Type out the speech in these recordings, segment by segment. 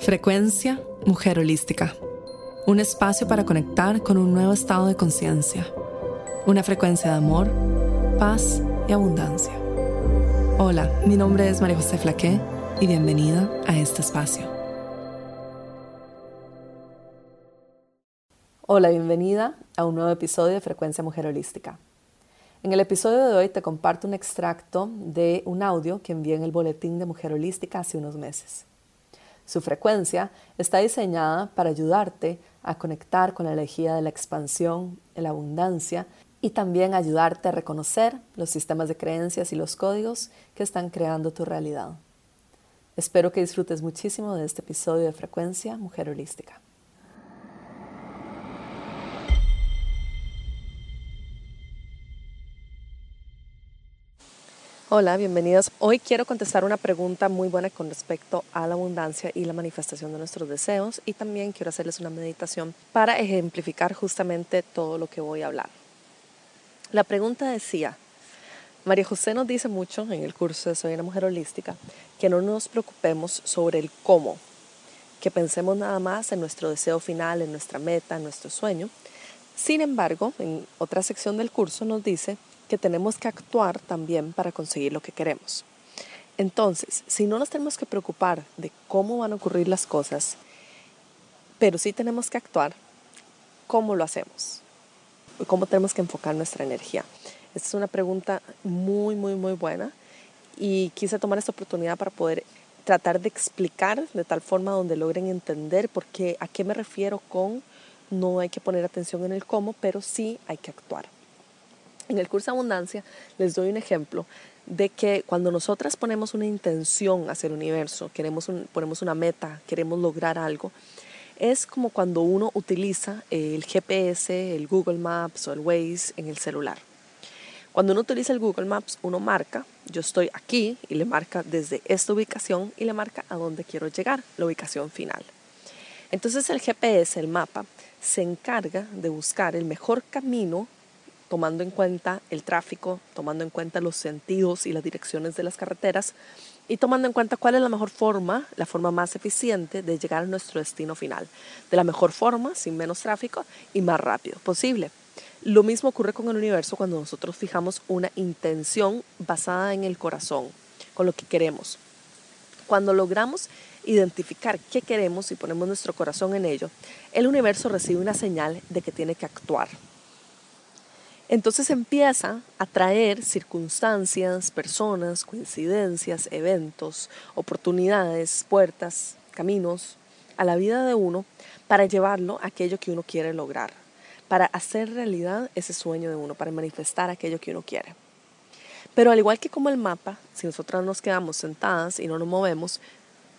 Frecuencia Mujer Holística. Un espacio para conectar con un nuevo estado de conciencia. Una frecuencia de amor, paz y abundancia. Hola, mi nombre es María José Flaqué y bienvenida a este espacio. Hola, bienvenida a un nuevo episodio de Frecuencia Mujer Holística. En el episodio de hoy te comparto un extracto de un audio que envié en el boletín de Mujer Holística hace unos meses. Su frecuencia está diseñada para ayudarte a conectar con la energía de la expansión, la abundancia y también ayudarte a reconocer los sistemas de creencias y los códigos que están creando tu realidad. Espero que disfrutes muchísimo de este episodio de Frecuencia Mujer Holística. Hola, bienvenidos. Hoy quiero contestar una pregunta muy buena con respecto a la abundancia y la manifestación de nuestros deseos y también quiero hacerles una meditación para ejemplificar justamente todo lo que voy a hablar. La pregunta decía, María José nos dice mucho en el curso de Soy una mujer holística que no nos preocupemos sobre el cómo, que pensemos nada más en nuestro deseo final, en nuestra meta, en nuestro sueño. Sin embargo, en otra sección del curso nos dice que tenemos que actuar también para conseguir lo que queremos. Entonces, si no nos tenemos que preocupar de cómo van a ocurrir las cosas, pero sí tenemos que actuar, ¿cómo lo hacemos? ¿Cómo tenemos que enfocar nuestra energía? Esta es una pregunta muy, muy, muy buena y quise tomar esta oportunidad para poder tratar de explicar de tal forma donde logren entender por qué, a qué me refiero con no hay que poner atención en el cómo, pero sí hay que actuar. En el curso abundancia les doy un ejemplo de que cuando nosotras ponemos una intención hacia el universo, queremos ponemos una meta, queremos lograr algo, es como cuando uno utiliza el GPS, el Google Maps o el Waze en el celular. Cuando uno utiliza el Google Maps, uno marca, yo estoy aquí y le marca desde esta ubicación y le marca a dónde quiero llegar, la ubicación final. Entonces el GPS, el mapa, se encarga de buscar el mejor camino tomando en cuenta el tráfico, tomando en cuenta los sentidos y las direcciones de las carreteras y tomando en cuenta cuál es la mejor forma, la forma más eficiente de llegar a nuestro destino final. De la mejor forma, sin menos tráfico y más rápido posible. Lo mismo ocurre con el universo cuando nosotros fijamos una intención basada en el corazón, con lo que queremos. Cuando logramos identificar qué queremos y ponemos nuestro corazón en ello, el universo recibe una señal de que tiene que actuar. Entonces empieza a traer circunstancias, personas, coincidencias, eventos, oportunidades, puertas, caminos a la vida de uno para llevarlo a aquello que uno quiere lograr, para hacer realidad ese sueño de uno, para manifestar aquello que uno quiere. Pero al igual que como el mapa, si nosotras nos quedamos sentadas y no nos movemos,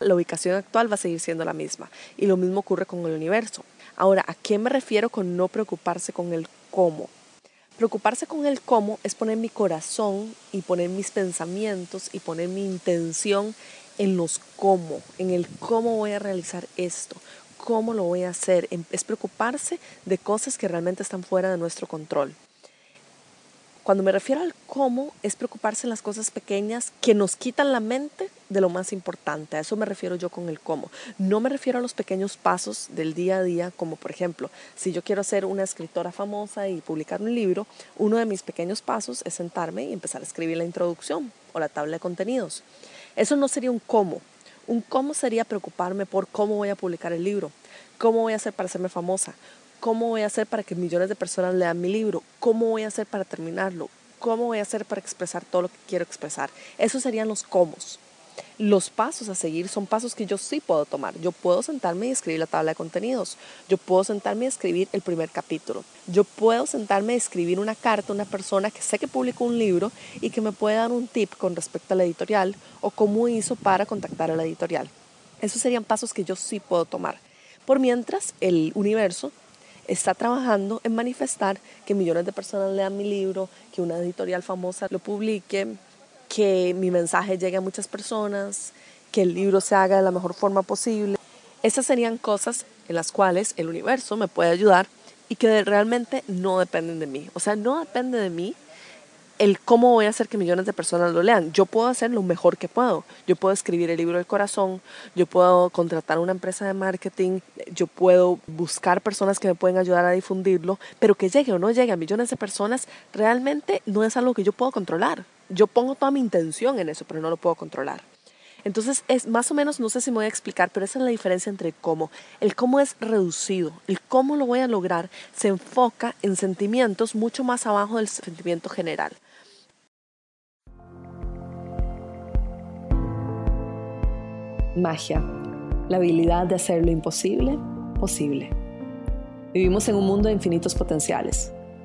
la ubicación actual va a seguir siendo la misma. Y lo mismo ocurre con el universo. Ahora, ¿a qué me refiero con no preocuparse con el cómo? Preocuparse con el cómo es poner mi corazón y poner mis pensamientos y poner mi intención en los cómo, en el cómo voy a realizar esto, cómo lo voy a hacer. Es preocuparse de cosas que realmente están fuera de nuestro control. Cuando me refiero al cómo, es preocuparse en las cosas pequeñas que nos quitan la mente de lo más importante. A eso me refiero yo con el cómo. No me refiero a los pequeños pasos del día a día, como por ejemplo, si yo quiero ser una escritora famosa y publicar un libro, uno de mis pequeños pasos es sentarme y empezar a escribir la introducción o la tabla de contenidos. Eso no sería un cómo. Un cómo sería preocuparme por cómo voy a publicar el libro, cómo voy a hacer para hacerme famosa, ¿Cómo voy a hacer para que millones de personas lean mi libro? ¿Cómo voy a hacer para terminarlo? ¿Cómo voy a hacer para expresar todo lo que quiero expresar? Esos serían los cómo. Los pasos a seguir son pasos que yo sí puedo tomar. Yo puedo sentarme y escribir la tabla de contenidos. Yo puedo sentarme y escribir el primer capítulo. Yo puedo sentarme y escribir una carta a una persona que sé que publicó un libro y que me puede dar un tip con respecto a la editorial o cómo hizo para contactar a la editorial. Esos serían pasos que yo sí puedo tomar. Por mientras, el universo está trabajando en manifestar que millones de personas lean mi libro, que una editorial famosa lo publique, que mi mensaje llegue a muchas personas, que el libro se haga de la mejor forma posible. Esas serían cosas en las cuales el universo me puede ayudar y que realmente no dependen de mí. O sea, no depende de mí el cómo voy a hacer que millones de personas lo lean. Yo puedo hacer lo mejor que puedo. Yo puedo escribir el libro del corazón, yo puedo contratar una empresa de marketing, yo puedo buscar personas que me pueden ayudar a difundirlo, pero que llegue o no llegue a millones de personas realmente no es algo que yo puedo controlar. Yo pongo toda mi intención en eso, pero no lo puedo controlar. Entonces es más o menos, no sé si me voy a explicar, pero esa es la diferencia entre cómo. El cómo es reducido, el cómo lo voy a lograr se enfoca en sentimientos mucho más abajo del sentimiento general. Magia, la habilidad de hacer lo imposible posible. Vivimos en un mundo de infinitos potenciales,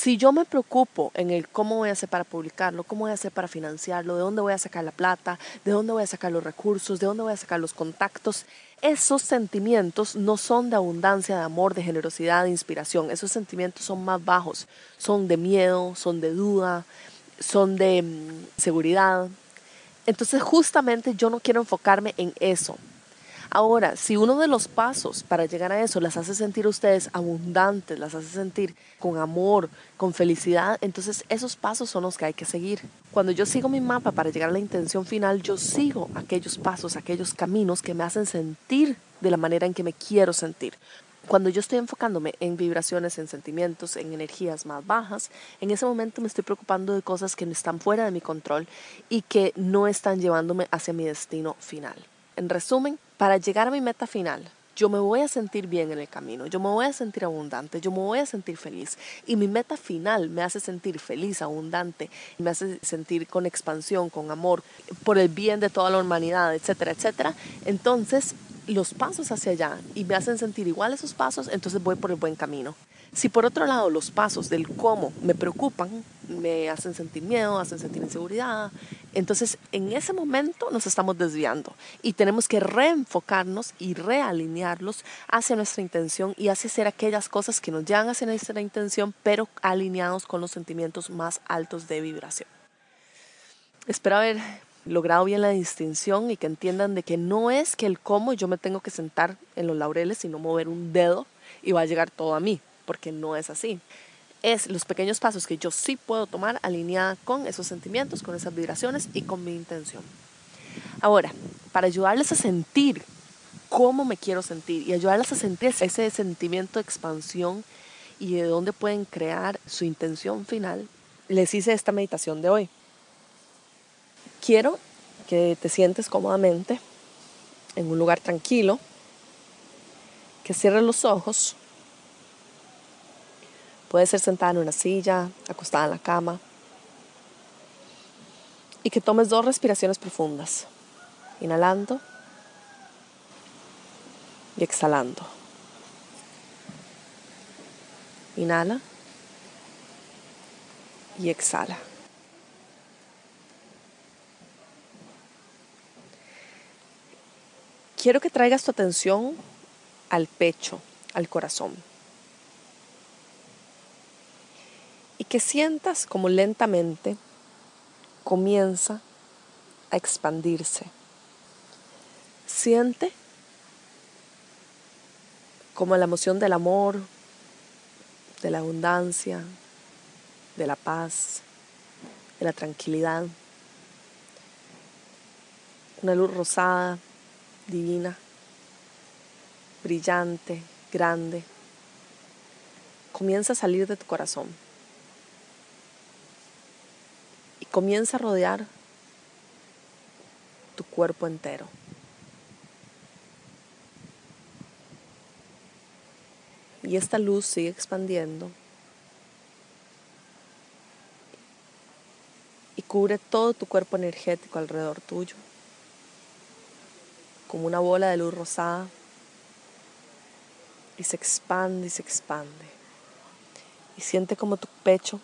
Si yo me preocupo en el cómo voy a hacer para publicarlo, cómo voy a hacer para financiarlo, de dónde voy a sacar la plata, de dónde voy a sacar los recursos, de dónde voy a sacar los contactos, esos sentimientos no son de abundancia, de amor, de generosidad, de inspiración. Esos sentimientos son más bajos, son de miedo, son de duda, son de mm, seguridad. Entonces justamente yo no quiero enfocarme en eso. Ahora, si uno de los pasos para llegar a eso las hace sentir ustedes abundantes, las hace sentir con amor, con felicidad, entonces esos pasos son los que hay que seguir. Cuando yo sigo mi mapa para llegar a la intención final, yo sigo aquellos pasos, aquellos caminos que me hacen sentir de la manera en que me quiero sentir. Cuando yo estoy enfocándome en vibraciones, en sentimientos, en energías más bajas, en ese momento me estoy preocupando de cosas que están fuera de mi control y que no están llevándome hacia mi destino final. En resumen, para llegar a mi meta final, yo me voy a sentir bien en el camino, yo me voy a sentir abundante, yo me voy a sentir feliz. Y mi meta final me hace sentir feliz, abundante, me hace sentir con expansión, con amor, por el bien de toda la humanidad, etcétera, etcétera. Entonces, los pasos hacia allá y me hacen sentir igual esos pasos, entonces voy por el buen camino. Si por otro lado los pasos del cómo me preocupan, me hacen sentir miedo, hacen sentir inseguridad, entonces en ese momento nos estamos desviando y tenemos que reenfocarnos y realinearlos hacia nuestra intención y hacia hacer aquellas cosas que nos llevan hacia nuestra intención, pero alineados con los sentimientos más altos de vibración. Espero haber logrado bien la distinción y que entiendan de que no es que el cómo yo me tengo que sentar en los laureles, sino mover un dedo y va a llegar todo a mí porque no es así. Es los pequeños pasos que yo sí puedo tomar alineada con esos sentimientos, con esas vibraciones y con mi intención. Ahora, para ayudarles a sentir cómo me quiero sentir y ayudarles a sentir ese sentimiento de expansión y de dónde pueden crear su intención final, les hice esta meditación de hoy. Quiero que te sientes cómodamente en un lugar tranquilo, que cierres los ojos Puede ser sentada en una silla, acostada en la cama. Y que tomes dos respiraciones profundas. Inhalando y exhalando. Inhala y exhala. Quiero que traigas tu atención al pecho, al corazón. Y que sientas como lentamente comienza a expandirse. Siente como la emoción del amor, de la abundancia, de la paz, de la tranquilidad. Una luz rosada, divina, brillante, grande, comienza a salir de tu corazón. Comienza a rodear tu cuerpo entero. Y esta luz sigue expandiendo y cubre todo tu cuerpo energético alrededor tuyo, como una bola de luz rosada, y se expande y se expande. Y siente como tu pecho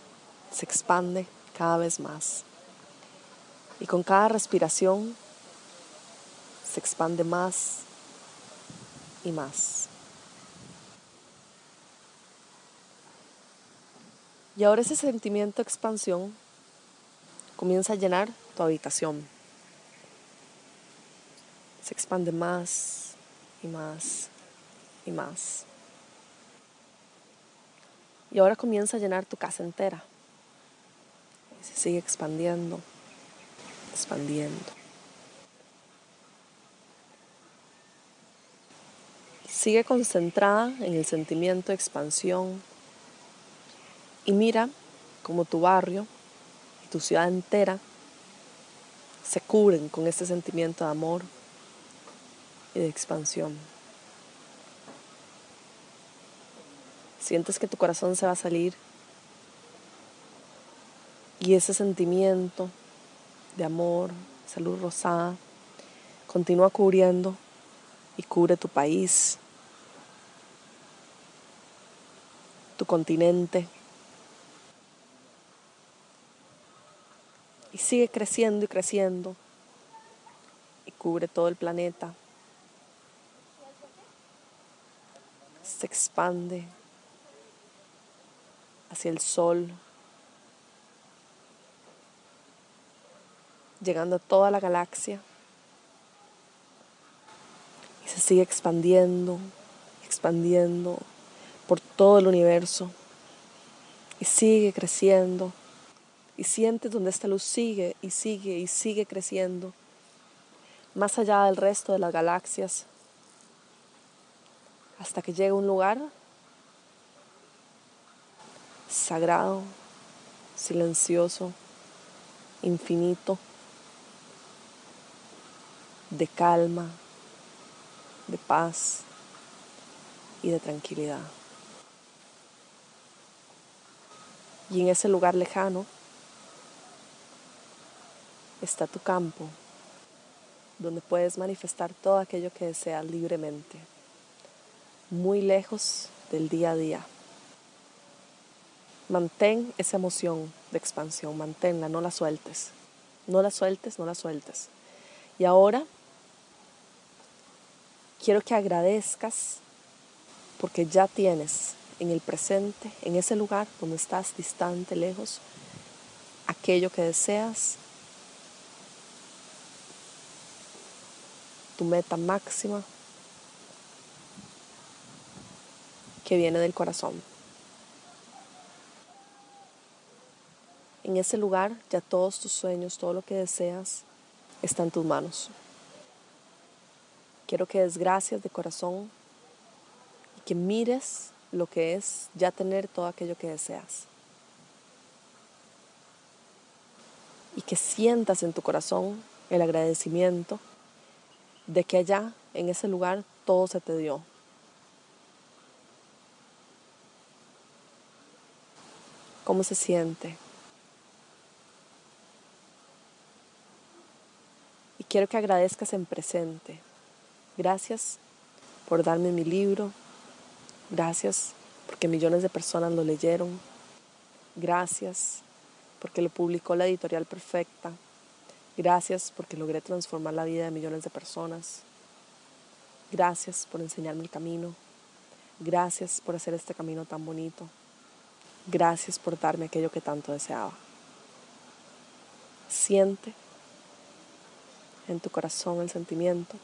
se expande cada vez más. Y con cada respiración se expande más y más. Y ahora ese sentimiento de expansión comienza a llenar tu habitación. Se expande más y más y más. Y ahora comienza a llenar tu casa entera. Se sigue expandiendo, expandiendo. Sigue concentrada en el sentimiento de expansión y mira cómo tu barrio y tu ciudad entera se cubren con este sentimiento de amor y de expansión. Sientes que tu corazón se va a salir y ese sentimiento de amor, salud rosada, continúa cubriendo y cubre tu país, tu continente. Y sigue creciendo y creciendo y cubre todo el planeta. Se expande hacia el sol, llegando a toda la galaxia. Y se sigue expandiendo, expandiendo por todo el universo. Y sigue creciendo. Y sientes donde esta luz sigue y sigue y sigue creciendo. Más allá del resto de las galaxias. Hasta que llega a un lugar sagrado, silencioso, infinito, de calma, de paz y de tranquilidad. Y en ese lugar lejano está tu campo, donde puedes manifestar todo aquello que deseas libremente, muy lejos del día a día. Mantén esa emoción de expansión, manténla, no la sueltes. No la sueltes, no la sueltes. Y ahora quiero que agradezcas porque ya tienes en el presente, en ese lugar donde estás distante, lejos, aquello que deseas, tu meta máxima que viene del corazón. En ese lugar ya todos tus sueños, todo lo que deseas, está en tus manos. Quiero que des gracias de corazón y que mires lo que es ya tener todo aquello que deseas. Y que sientas en tu corazón el agradecimiento de que allá, en ese lugar, todo se te dio. ¿Cómo se siente? quiero que agradezcas en presente. Gracias por darme mi libro. Gracias porque millones de personas lo leyeron. Gracias porque lo publicó la editorial perfecta. Gracias porque logré transformar la vida de millones de personas. Gracias por enseñarme el camino. Gracias por hacer este camino tan bonito. Gracias por darme aquello que tanto deseaba. Siente en tu corazón el sentimiento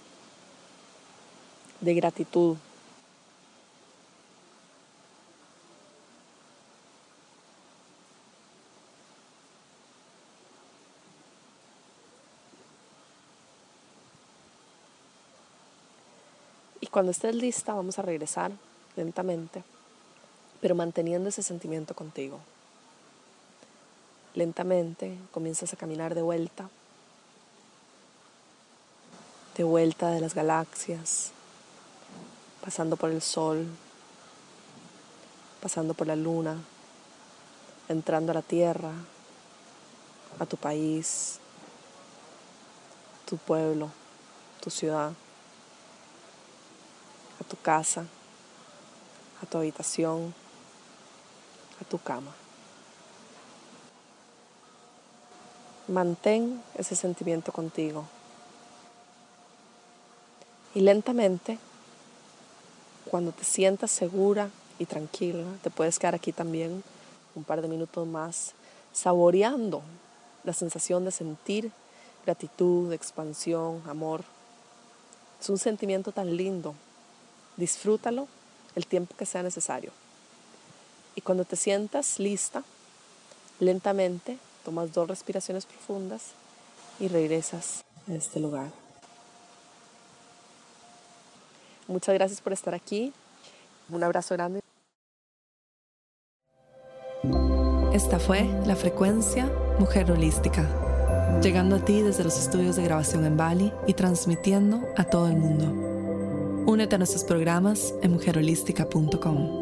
de gratitud. Y cuando estés lista vamos a regresar lentamente, pero manteniendo ese sentimiento contigo. Lentamente comienzas a caminar de vuelta de vuelta de las galaxias, pasando por el sol, pasando por la luna, entrando a la tierra, a tu país, tu pueblo, tu ciudad, a tu casa, a tu habitación, a tu cama. Mantén ese sentimiento contigo. Y lentamente, cuando te sientas segura y tranquila, te puedes quedar aquí también un par de minutos más, saboreando la sensación de sentir gratitud, expansión, amor. Es un sentimiento tan lindo. Disfrútalo el tiempo que sea necesario. Y cuando te sientas lista, lentamente tomas dos respiraciones profundas y regresas a este lugar. Muchas gracias por estar aquí. Un abrazo grande. Esta fue la frecuencia Mujer Holística, llegando a ti desde los estudios de grabación en Bali y transmitiendo a todo el mundo. Únete a nuestros programas en mujerholística.com.